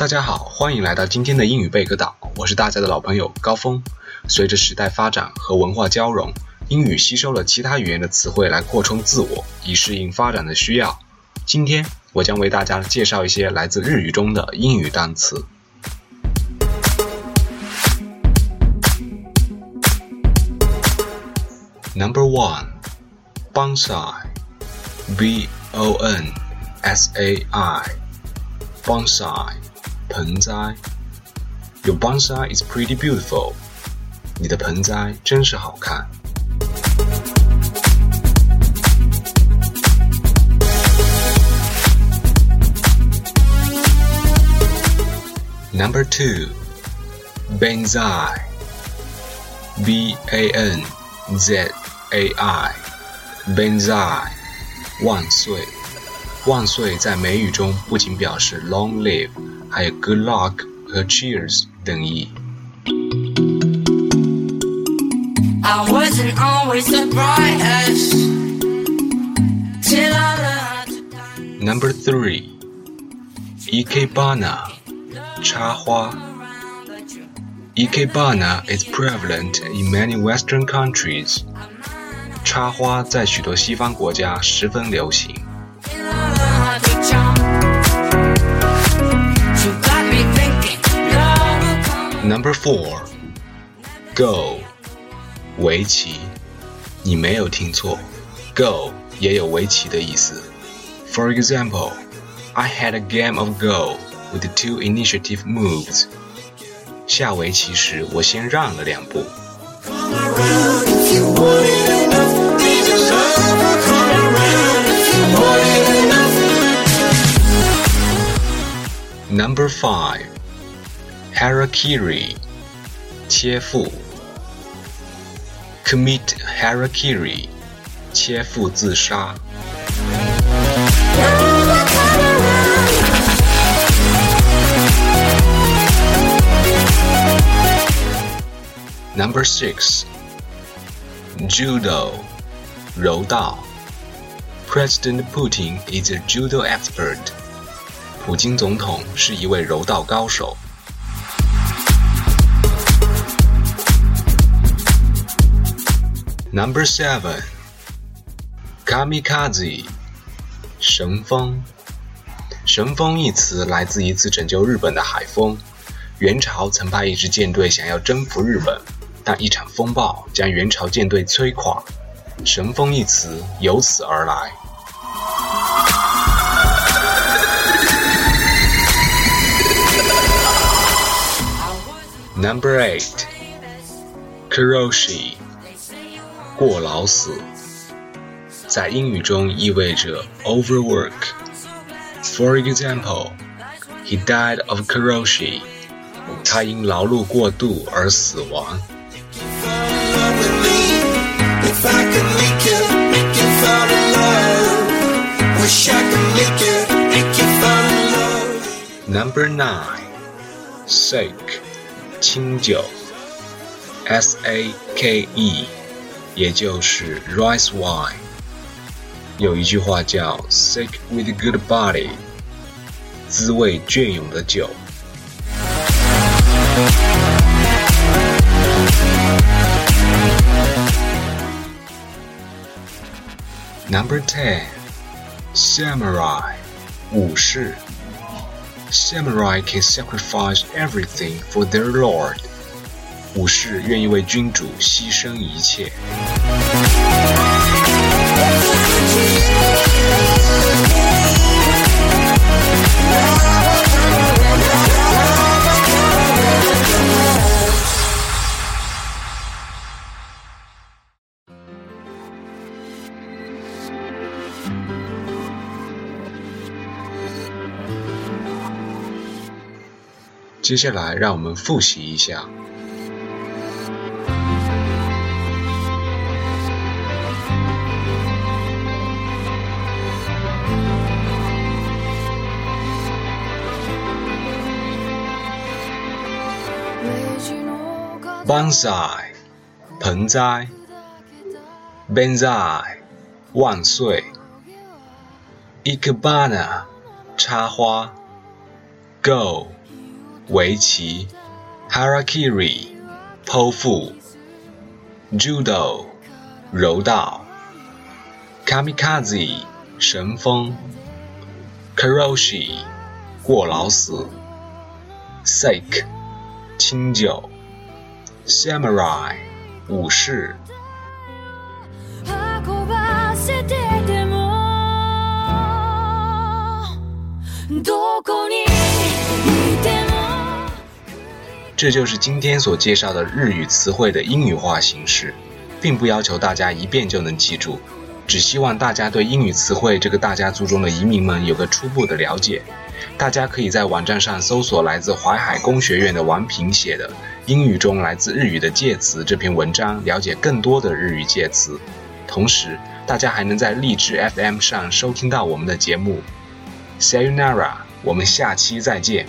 大家好，欢迎来到今天的英语贝壳岛，我是大家的老朋友高峰。随着时代发展和文化交融，英语吸收了其他语言的词汇来扩充自我，以适应发展的需要。今天我将为大家介绍一些来自日语中的英语单词。Number one, bonsai, b o n s a i, bonsai, 盆栽，Your bonsai is pretty beautiful. beautiful。你的盆栽真是好看。Number two, banzai, b a n z a i, Banzai. 万岁！万岁！在美语中不仅表示 long live。还有 good luck 和 cheers 等义。 I wasn't always the brightest till I learned to dance Number three, ikebana, 插花。Ikebana is prevalent in many Western countries. 插花在许多西方国家十分流行。 Number four, Go，围棋。你没有听错，Go 也有围棋的意思。For example, I had a game of Go with two initiative moves. 下围棋时，我先让了两步。 Number five, harakiri, 切腹。Commit harakiri, 切腹自杀。Number six, judo, 柔道。President Putin is a judo expert. 普京总统是一位柔道高手。 Number seven, kamikaze，神风。神风一词来自一次拯救日本的海风。元朝曾派一支舰队想要征服日本，但一场风暴将元朝舰队摧垮。神风一词由此而来。Number eight, karoshi，过劳死，在英语中意味着 overwork。For example, he died of karoshi，他因劳碌过度而死亡。 If I could make you, make you fall in love. Wish I could make you, make you fall in love. Number nine, sake，清酒，S A K E， 也就是 rice wine。有一句话叫 “sick with good body”，滋味隽永的酒。Number ten, samurai，武士。Samurai can sacrifice everything for their lord. 武士愿意为君主牺牲一切。接下来，让我们复习一下。Bonsai，盆栽。Benzai，万岁。Ikebana，插花。Go，围棋。Harakiri，剖腹。Judo，柔道。Kamikaze，神风。Karoshi，过劳死。Sake，清酒。Samurai，武士。運ばせてでもどこにいても这就是今天所介绍的日语词汇的英语化形式，并不要求大家一遍就能记住，只希望大家对英语词汇这个大家族中的移民们有个初步的了解。 大家可以在网站上搜索来自淮海工学院的王平写的《英语中来自日语的介词》这篇文章，了解更多的日语介词。同时，大家还能在荔枝 FM 上收听到我们的节目。Sayonara，我们下期再见。